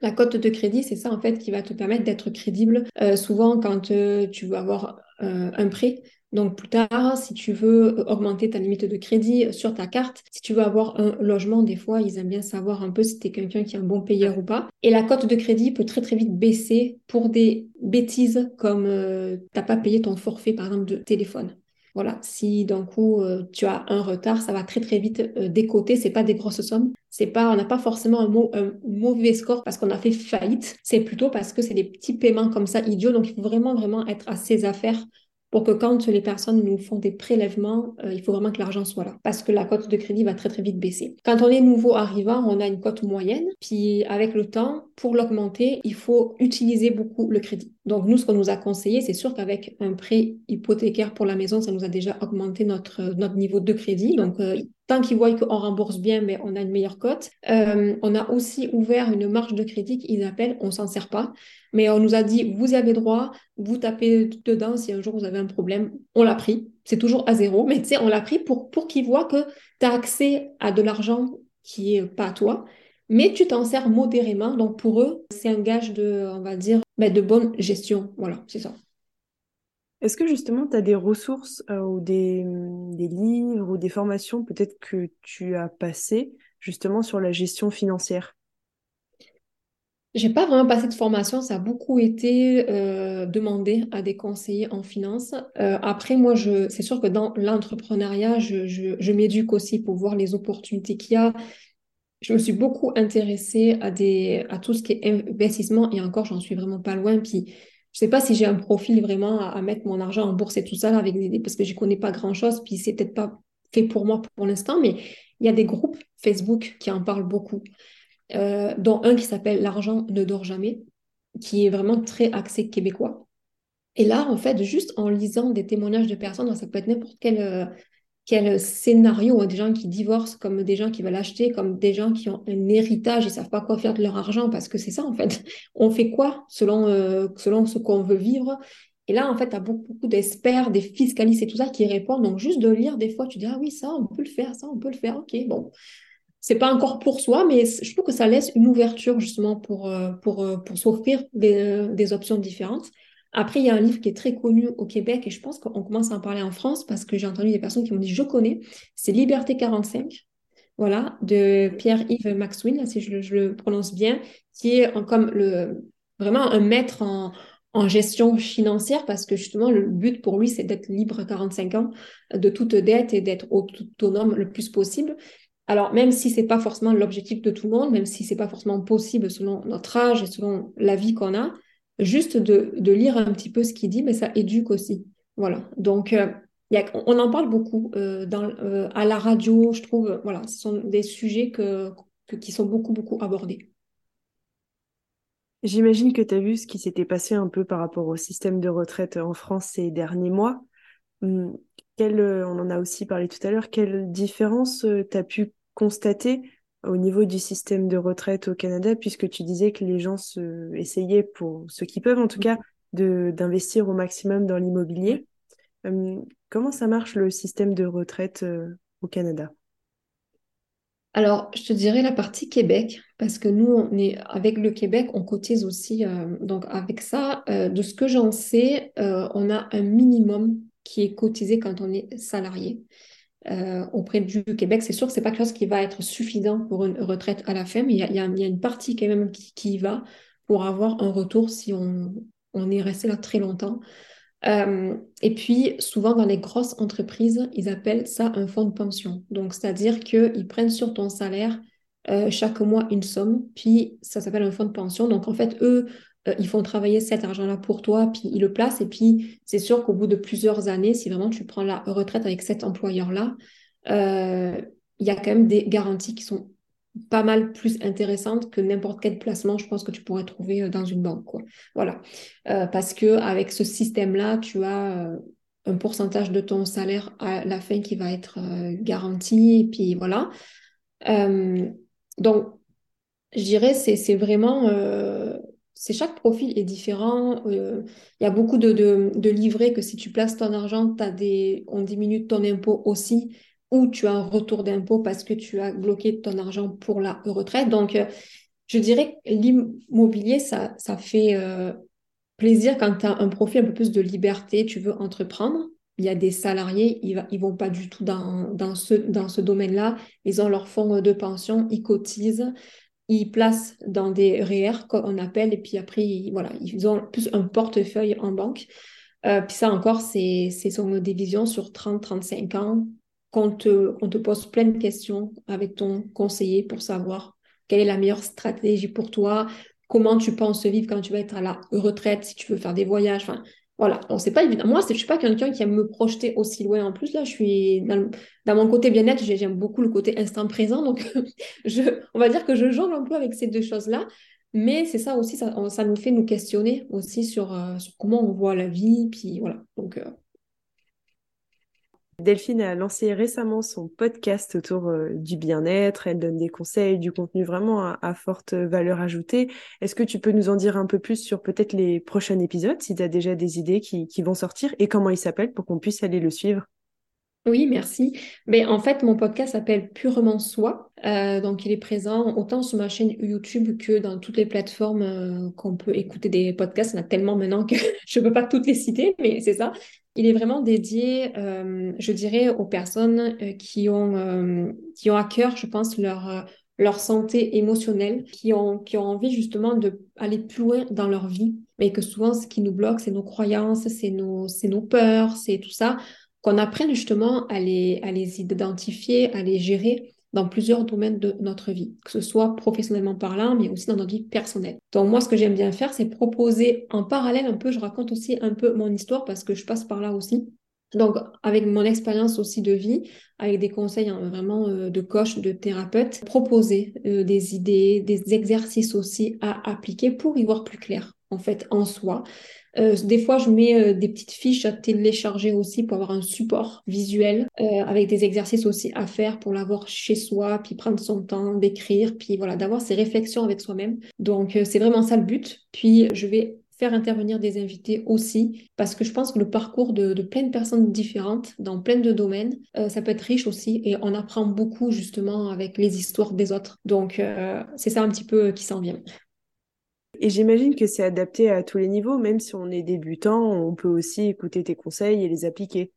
La cote de crédit, c'est ça en fait qui va te permettre d'être crédible. Euh, souvent, quand euh, tu veux avoir euh, un prêt, donc plus tard, si tu veux euh, augmenter ta limite de crédit sur ta carte, si tu veux avoir un logement, des fois, ils aiment bien savoir un peu si tu es quelqu'un qui est un bon payeur ou pas. Et la cote de crédit peut très très vite baisser pour des bêtises comme euh, tu n'as pas payé ton forfait par exemple de téléphone. Voilà, si d'un coup euh, tu as un retard, ça va très très vite décoter. C'est pas des grosses sommes. C'est pas, on n'a pas forcément un mauvais score parce qu'on a fait faillite. C'est plutôt parce que c'est des petits paiements comme ça idiots. Donc il faut vraiment vraiment être à ses affaires pour que quand les personnes nous font des prélèvements, euh, il faut vraiment que l'argent soit là parce que la cote de crédit va très très vite baisser. Quand on est nouveau arrivant, on a une cote moyenne, puis avec le temps, pour l'augmenter, il faut utiliser beaucoup le crédit. Donc nous, ce qu'on nous a conseillé, c'est sûr qu'avec un prêt hypothécaire pour la maison, ça nous a déjà augmenté notre, notre niveau de crédit. Donc euh, tant qu'ils voient qu'on rembourse bien, mais on a une meilleure cote. Euh, on a aussi ouvert une marge de crédit qu'ils appellent, on s'en sert pas, mais on nous a dit, vous avez droit, vous tapez dedans si un jour vous avez un problème. On l'a pris, c'est toujours à zéro, mais tu sais, on l'a pris pour, pour qu'ils voient que tu as accès à de l'argent qui est pas à toi, mais tu t'en sers modérément. Donc pour eux, c'est un gage de, on va dire, ben, de bonne gestion. Voilà, c'est ça. Est-ce que justement tu as des ressources ou des, des, livres ou des formations peut-être que tu as passées justement sur la gestion financière? J'ai pas vraiment passé de formation, ça a beaucoup été demandé à des conseillers en finance. Après, moi, c'est sûr que dans l'entrepreneuriat, je, je, je m'éduque aussi pour voir les opportunités qu'il y a. Je me suis beaucoup intéressée à, des, à tout ce qui est investissement et encore, j'en suis vraiment pas loin. Puis, je sais pas si j'ai un profil vraiment à, mettre mon argent en bourse et tout ça, avec des, parce que je connais pas grand-chose, puis c'est peut-être pas fait pour moi pour l'instant, mais il y a des groupes Facebook qui en parlent beaucoup. Euh, dont un qui s'appelle L'argent ne dort jamais, qui est vraiment très axé québécois. Et là, en fait, juste en lisant des témoignages de personnes, ça peut être n'importe quel, euh, quel scénario, hein, des gens qui divorcent, comme des gens qui veulent acheter, comme des gens qui ont un héritage, ne savent pas quoi faire de leur argent, parce que c'est ça, en fait. On fait quoi selon, euh, selon ce qu'on veut vivre? Et là, en fait, tu as beaucoup, beaucoup d'experts, des fiscalistes et tout ça qui répondent. Donc, juste de lire, des fois, tu dis, ah oui, ça, on peut le faire, ça, on peut le faire. OK, bon c'est pas encore pour soi, mais je trouve que ça laisse une ouverture justement pour, euh, euh, s'offrir des, options différentes. Après, il y a un livre qui est très connu au Québec et je pense qu'on commence à en parler en France parce que j'ai entendu des personnes qui m'ont dit je connais. C'est Liberté 45, voilà, de Pierre-Yves Maxwin, si je, le prononce bien, qui est comme le, vraiment un maître en, gestion financière parce que justement le but pour lui c'est d'être libre à 45 ans de toute dette et d'être autonome le plus possible alors, même si ce n'est pas forcément l'objectif de tout le monde, même si ce n'est pas forcément possible selon notre âge et selon la vie qu'on a, juste de, lire un petit peu ce qu'il dit, mais ça éduque aussi. Voilà. Donc, euh, on en parle beaucoup euh, euh, à la radio, je trouve. Voilà, ce sont des sujets qui sont beaucoup, beaucoup abordés. J'imagine que tu as vu ce qui s'était passé un peu par rapport au système de retraite en France ces derniers mois. Hum, on en a aussi parlé tout à l'heure, quelle différence tu as pu constater au niveau du système de retraite au Canada, puisque tu disais que les gens se, essayaient, pour ceux qui peuvent en tout cas, d'investir au maximum dans l'immobilier. comment ça marche le système de retraite euh, au Canada? Alors, je te dirais la partie Québec, parce que nous, on est avec le Québec, on cotise aussi. Euh, donc, avec ça, euh, de ce que j'en sais, on a un minimum qui est cotisé quand on est salarié. Euh, auprès du Québec. C'est sûr que ce n'est pas quelque chose qui va être suffisant pour une retraite à la fin, mais il y, a, une partie quand même qui, va pour avoir un retour si on, est resté là très longtemps. Euh, et puis, souvent dans les grosses entreprises, ils appellent ça un fonds de pension. Donc, c'est-à-dire qu'ils prennent sur ton salaire euh, chaque mois une somme, puis ça s'appelle un fonds de pension. Donc, en fait, eux euh, ils font travailler cet argent-là pour toi, puis ils le placent. Et puis, c'est sûr qu'au bout de plusieurs années, si vraiment tu prends la retraite avec cet employeur-là, euh, il y a quand même des garanties qui sont pas mal plus intéressantes que n'importe quel placement, je pense que tu pourrais trouver euh, dans une banque. Quoi. Voilà. parce que avec ce système-là, tu as un pourcentage de ton salaire à la fin qui va être garanti. Et puis voilà. donc, je dirais, c'est vraiment c'est chaque profil est différent. Euh, il y a beaucoup de, de, livrets que si tu places ton argent, as des, on diminue ton impôt aussi, ou tu as un retour d'impôt parce que tu as bloqué ton argent pour la retraite. Donc, euh, je dirais que l'immobilier, ça, ça fait euh, plaisir quand tu as un profil un peu plus de liberté, tu veux entreprendre. Il y a des salariés, ils ne vont pas du tout dans, dans ce, dans ce domaine-là. Ils ont leur fonds de pension, ils cotisent ils placent dans des REER, qu'on appelle, et puis après, ils, voilà, ils ont plus un portefeuille en banque. Euh, puis ça encore, c'est son division sur 30-35 ans qu'on te, te pose plein de questions avec ton conseiller pour savoir quelle est la meilleure stratégie pour toi, comment tu penses vivre quand tu vas être à la retraite, si tu veux faire des voyages. Voilà, on sait pas évident. Moi, je suis pas quelqu'un qui aime me projeter aussi loin. En plus, là, je suis dans, mon côté bien-être, j'aime beaucoup le côté instant présent. Donc, je, on va dire que je jongle un peu avec ces deux choses-là. Mais c'est ça aussi, ça, ça, nous fait nous questionner aussi sur, euh, sur, comment on voit la vie. Puis voilà. Donc, euh, Delphine a lancé récemment son podcast autour euh, du bien-être. Elle donne des conseils, du contenu vraiment à, forte valeur ajoutée. Est-ce que tu peux nous en dire un peu plus sur peut-être les prochains épisodes, si tu as déjà des idées qui, vont sortir et comment il s'appelle pour qu'on puisse aller le suivre? Oui, merci. Mais en fait, mon podcast s'appelle Purement Soi. Euh, donc, il est présent autant sur ma chaîne YouTube que dans toutes les plateformes euh, qu'on peut écouter des podcasts. Il y en a tellement maintenant que je ne peux pas toutes les citer, mais c'est ça. Il est vraiment dédié, euh, je dirais, aux personnes euh, qui, ont, euh, qui ont à cœur, je pense, leur, leur santé émotionnelle, qui ont, qui ont envie justement d'aller plus loin dans leur vie, mais que souvent, ce qui nous bloque, c'est nos croyances, c'est nos, nos peurs, c'est tout ça, qu'on apprenne justement à les, à les identifier, à les gérer dans plusieurs domaines de notre vie, que ce soit professionnellement parlant, mais aussi dans notre vie personnelle. Donc moi, ce que j'aime bien faire, c'est proposer en parallèle un peu, je raconte aussi un peu mon histoire parce que je passe par là aussi. Donc avec mon expérience aussi de vie, avec des conseils hein, vraiment euh, de coach, de thérapeute, proposer euh, des idées, des exercices aussi à appliquer pour y voir plus clair en fait en soi euh, des fois, je mets euh, des petites fiches à télécharger aussi pour avoir un support visuel euh, avec des exercices aussi à faire pour l'avoir chez soi, puis prendre son temps d'écrire, puis voilà, d'avoir ces réflexions avec soi-même. Donc, c'est vraiment ça le but. Puis, je vais faire intervenir des invités aussi, parce que je pense que le parcours de, de plein de personnes différentes dans plein de domaines, ça peut être riche aussi et on apprend beaucoup justement avec les histoires des autres. Donc c'est ça un petit peu qui s'en vient. Et j'imagine que c'est adapté à tous les niveaux, même si on est débutant, on peut aussi écouter tes conseils et les appliquer.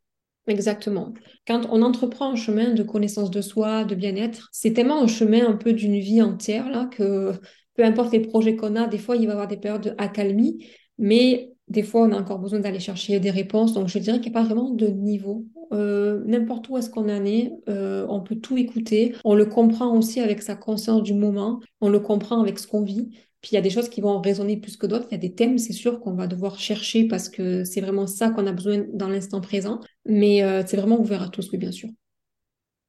Exactement. Quand on entreprend un chemin de connaissance de soi, de bien-être, c'est tellement un chemin un peu d'une vie entière là que peu importe les projets qu'on a, des fois il va y avoir des périodes d'accalmie, mais des fois on a encore besoin d'aller chercher des réponses. Donc je dirais qu'il n'y a pas vraiment de niveau. Euh, n'importe où est-ce qu'on en est, euh, on peut tout écouter. On le comprend aussi avec sa conscience du moment. On le comprend avec ce qu'on vit. Puis il y a des choses qui vont résonner plus que d'autres. Il y a des thèmes, c'est sûr, qu'on va devoir chercher parce que c'est vraiment ça qu'on a besoin dans l'instant présent. Mais euh, c'est vraiment ouvert à tous, oui, bien sûr.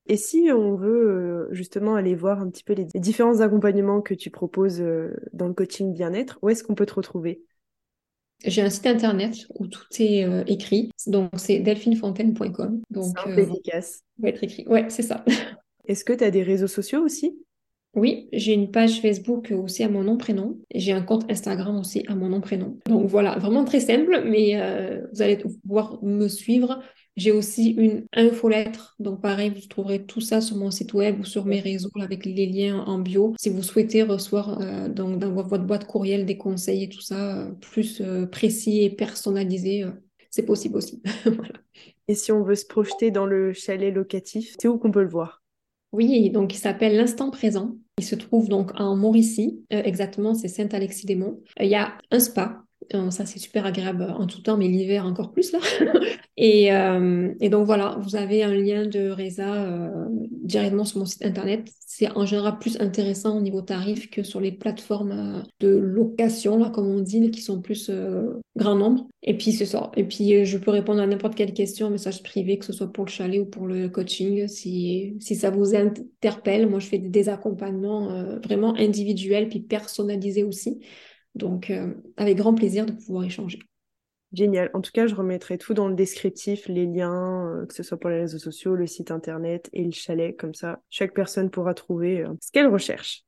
Et si on veut euh, justement aller voir un petit peu les différents accompagnements que tu proposes euh, dans le coaching bien-être, où est-ce qu'on peut te retrouver? J'ai un site internet où tout est écrit, donc c'est delphinefontaine.com. Donc, c'est efficace. Va être écrit. Ouais, c'est ça. Est-ce que tu as des réseaux sociaux aussi? Oui, j'ai une page Facebook aussi à mon nom prénom. J'ai un compte Instagram aussi à mon nom prénom. Donc voilà, vraiment très simple, mais euh, vous allez pouvoir me suivre. J'ai aussi une infolettre, donc pareil, vous trouverez tout ça sur mon site web ou sur mes réseaux avec les liens en bio. Si vous souhaitez recevoir euh, donc dans votre boîte courriel des conseils et tout ça euh, plus précis et personnalisé, c'est possible aussi. voilà. Et si on veut se projeter dans le chalet locatif, c'est où qu'on peut le voir? Oui, donc il s'appelle l'instant présent. Il se trouve donc en Mauricie, euh, exactement, c'est Saint-Alexis-des-Monts. Euh, il y a un spa, ça c'est super agréable en tout temps, mais l'hiver encore plus là. et, et, donc voilà, vous avez un lien de Reza directement sur mon site internet. C'est en général plus intéressant au niveau tarif que sur les plateformes de location, là, comme on dit, qui sont plus grand nombre. Et puis c'est ça. Et puis je peux répondre à n'importe quelle question, message privé, que ce soit pour le chalet ou pour le coaching, si ça vous interpelle. Moi, je fais des accompagnements vraiment individuels puis personnalisés aussi. Donc, euh, avec grand plaisir de pouvoir échanger. Génial. En tout cas, je remettrai tout dans le descriptif, les liens, euh, que ce soit pour les réseaux sociaux, le site internet et le chalet. Comme ça, chaque personne pourra trouver euh, ce qu'elle recherche.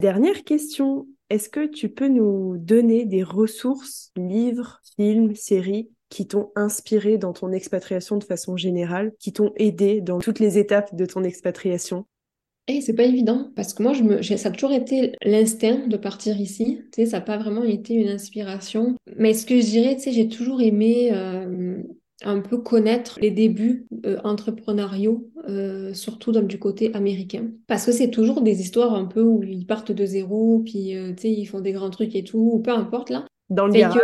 Dernière question. Est-ce que tu peux nous donner des ressources, livres, films, séries qui t'ont inspiré dans ton expatriation de façon générale, qui t'ont aidé dans toutes les étapes de ton expatriation? Et c'est pas évident parce que moi, je me, ça a toujours été l'instinct de partir ici. Tu sais, ça n'a pas vraiment été une inspiration. Mais ce que je dirais, tu sais, j'ai toujours aimé euh, un peu connaître les débuts euh, entrepreneuriaux, euh, surtout dans, du côté américain. Parce que c'est toujours des histoires un peu où ils partent de zéro, puis tu sais, ils font des grands trucs et tout, ou peu importe là. Dans le garage.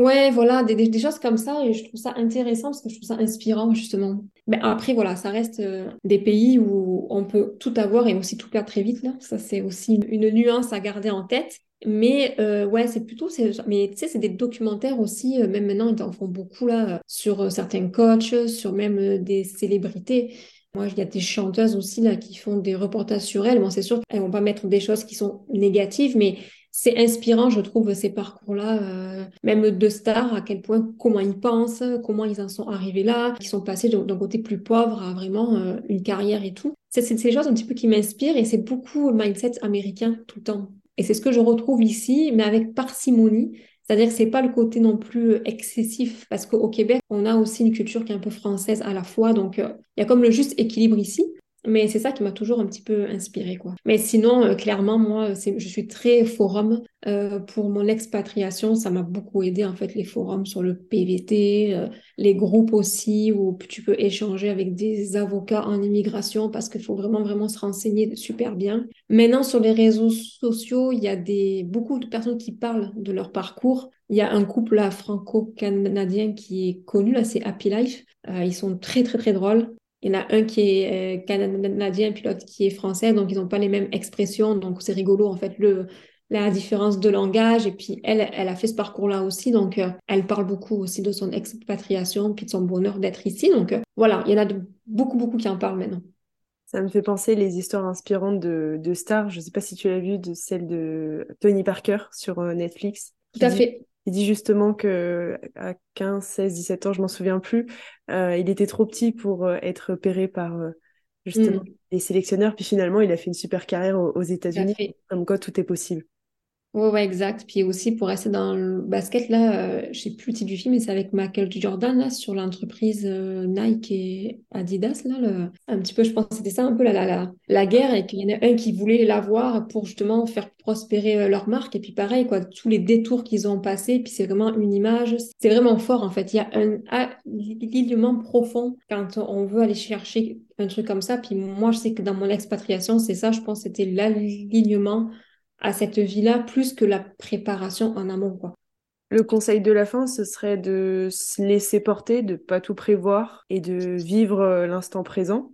Ouais, voilà, des, choses comme ça, et je trouve ça intéressant parce que je trouve ça inspirant, justement. Mais après, voilà, ça reste euh, des pays où on peut tout avoir et aussi tout perdre très vite, là. Ça, c'est aussi une, nuance à garder en tête. Mais euh, ouais, c'est plutôt, mais tu sais, c'est des documentaires aussi, euh, même maintenant, ils en font beaucoup, là, sur certains coachs, sur même des célébrités. Moi, il y a des chanteuses aussi là qui font des reportages sur elles. Bon, c'est sûr qu'elles vont pas mettre des choses qui sont négatives, mais c'est inspirant, je trouve, ces parcours-là, euh, même de stars, à quel point, comment ils pensent, comment ils en sont arrivés là, qui sont passés d'un côté plus pauvre à vraiment euh, une carrière et tout. C'est ces choses un petit peu qui m'inspirent et c'est beaucoup mindset américain tout le temps. Et c'est ce que je retrouve ici, mais avec parcimonie. C'est-à-dire que c'est pas le côté non plus euh, excessif, parce qu'au Québec, on a aussi une culture qui est un peu française à la fois, donc il y a comme le juste équilibre ici. Mais c'est ça qui m'a toujours un petit peu inspiré quoi. Mais sinon, euh, clairement, moi, je suis très forum. Euh, pour mon expatriation, ça m'a beaucoup aidé, en fait, les forums sur le PVT, euh, les groupes aussi, où tu peux échanger avec des avocats en immigration, parce qu'il faut vraiment, vraiment se renseigner super bien. Maintenant, sur les réseaux sociaux, il y a des, beaucoup de personnes qui parlent de leur parcours. Il y a un couple franco-canadien qui est connu, là, c'est Happy Life. ils sont très, très, très drôles. Il y en a un qui est euh, canadien, puis l'autre qui est français, donc ils n'ont pas les mêmes expressions. Donc c'est rigolo, en fait, le, la différence de langage. Et puis elle, elle a fait ce parcours-là aussi, donc euh, elle parle beaucoup aussi de son expatriation, puis de son bonheur d'être ici. Donc euh, voilà, il y en a de, beaucoup, beaucoup qui en parlent maintenant. Ça me fait penser les histoires inspirantes de, de stars. Je ne sais pas si tu l'as vu, de celle de Tony Parker sur Netflix. Tout à fait. Il dit justement que à 15, 16, 17 ans, je m'en souviens plus, euh, il était trop petit pour euh, être repéré par euh, justement mm. les sélectionneurs. Puis finalement, il a fait une super carrière aux, aux États-Unis. Comme quoi, tout est possible. Ouais, ouais, exact. Puis aussi, pour rester dans le basket, là, euh, je sais plus le titre du film, mais c'est avec Michael Jordan, là, sur l'entreprise euh, Nike et Adidas, là, le... un petit peu, je pense que c'était ça un peu la, la, la, guerre, et qu'il y en a un qui voulait l'avoir pour justement faire prospérer euh, leur marque. Et puis pareil, quoi, tous les détours qu'ils ont passés, puis c'est vraiment une image, c'est vraiment fort, en fait. Il y a un alignement profond quand on veut aller chercher un truc comme ça. Puis moi, je sais que dans mon expatriation, c'est ça, je pense, c'était l'alignement à cette vie-là plus que la préparation en amont. Quoi. Le conseil de la fin, ce serait de se laisser porter, de pas tout prévoir et de vivre euh, l'instant présent.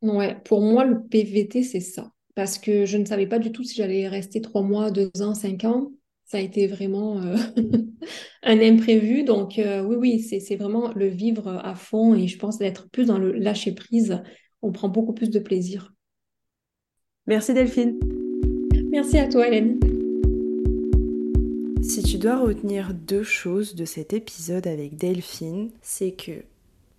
Ouais, pour moi, le PVT, c'est ça. Parce que je ne savais pas du tout si j'allais rester trois mois, deux ans, cinq ans. Ça a été vraiment euh, un imprévu. Donc, euh, oui, oui, c'est vraiment le vivre à fond et je pense d'être plus dans le lâcher prise. On prend beaucoup plus de plaisir. Merci Delphine. Merci à toi, Hélène. Si tu dois retenir deux choses de cet épisode avec Delphine, c'est que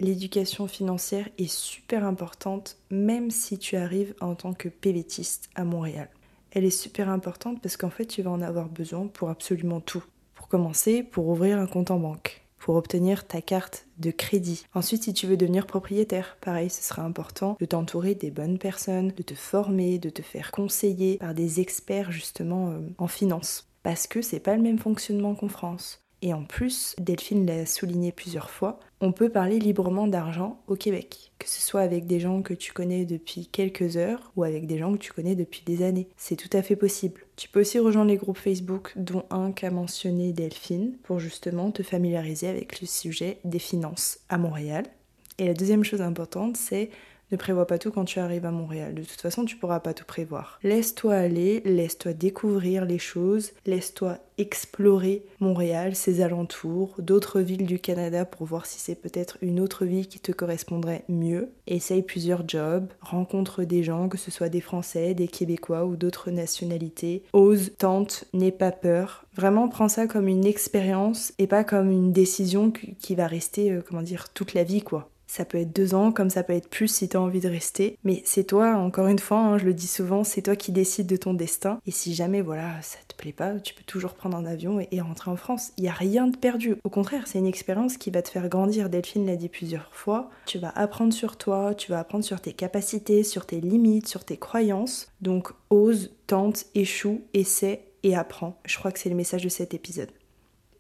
l'éducation financière est super importante même si tu arrives en tant que PVTiste à Montréal. Elle est super importante parce qu'en fait tu vas en avoir besoin pour absolument tout. Pour commencer, pour ouvrir un compte en banque pour obtenir ta carte de crédit. Ensuite, si tu veux devenir propriétaire, pareil, ce sera important de t'entourer des bonnes personnes, de te former, de te faire conseiller par des experts justement euh, en finance. Parce que c'est pas le même fonctionnement qu'en France. Et en plus, Delphine l'a souligné plusieurs fois, on peut parler librement d'argent au Québec, que ce soit avec des gens que tu connais depuis quelques heures ou avec des gens que tu connais depuis des années. C'est tout à fait possible. Tu peux aussi rejoindre les groupes Facebook, dont un qu'a mentionné Delphine, pour justement te familiariser avec le sujet des finances à Montréal. Et la deuxième chose importante, c'est ne prévois pas tout quand tu arrives à Montréal. De toute façon, tu pourras pas tout prévoir. Laisse-toi aller, laisse-toi découvrir les choses, laisse-toi explorer Montréal, ses alentours, d'autres villes du Canada pour voir si c'est peut-être une autre ville qui te correspondrait mieux. Essaye plusieurs jobs, rencontre des gens, que ce soit des Français, des Québécois ou d'autres nationalités. Ose, tente, n'aie pas peur. Vraiment, prends ça comme une expérience et pas comme une décision qui va rester, euh, comment dire, toute la vie, quoi. Ça peut être deux ans, comme ça peut être plus si tu as envie de rester. Mais c'est toi, encore une fois, hein, je le dis souvent, c'est toi qui décides de ton destin. Et si jamais, voilà, ça te plaît pas, tu peux toujours prendre un avion et, rentrer en France. Il n'y a rien de perdu. Au contraire, c'est une expérience qui va te faire grandir. Delphine l'a dit plusieurs fois. Tu vas apprendre sur toi, tu vas apprendre sur tes capacités, sur tes limites, sur tes croyances. Donc ose, tente, échoue, essaie et apprends. Je crois que c'est le message de cet épisode.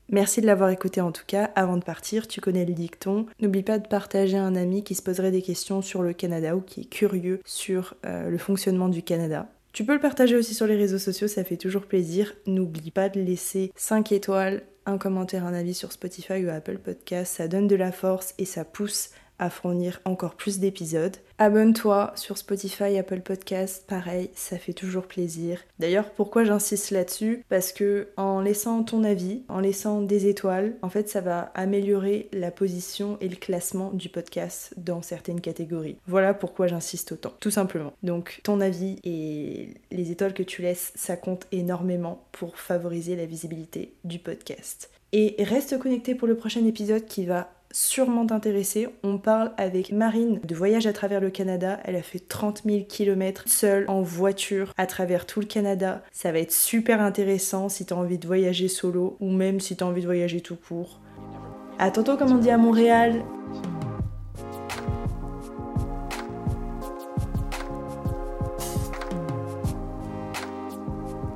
Merci de l'avoir écouté en tout cas. Avant de partir, tu connais le dicton. N'oublie pas de partager à un ami qui se poserait des questions sur le Canada ou qui est curieux sur euh, le fonctionnement du Canada. Tu peux le partager aussi sur les réseaux sociaux, ça fait toujours plaisir. N'oublie pas de laisser 5 étoiles, un commentaire, un avis sur Spotify ou Apple Podcast, ça donne de la force et ça pousse à fournir encore plus d'épisodes. Abonne-toi sur Spotify, Apple Podcast, pareil, ça fait toujours plaisir. D'ailleurs, pourquoi j'insiste là-dessus? Parce que en laissant ton avis, en laissant des étoiles, en fait, ça va améliorer la position et le classement du podcast dans certaines catégories. Voilà pourquoi j'insiste autant, tout simplement. Donc, ton avis et les étoiles que tu laisses, ça compte énormément pour favoriser la visibilité du podcast. Et reste connecté pour le prochain épisode qui va sûrement t'intéresser. On parle avec Marine de voyage à travers le Canada. Elle a fait 30 000 km seule en voiture à travers tout le Canada. Ça va être super intéressant si t'as envie de voyager solo ou même si t'as envie de voyager tout court. À tantôt comme on dit à Montréal.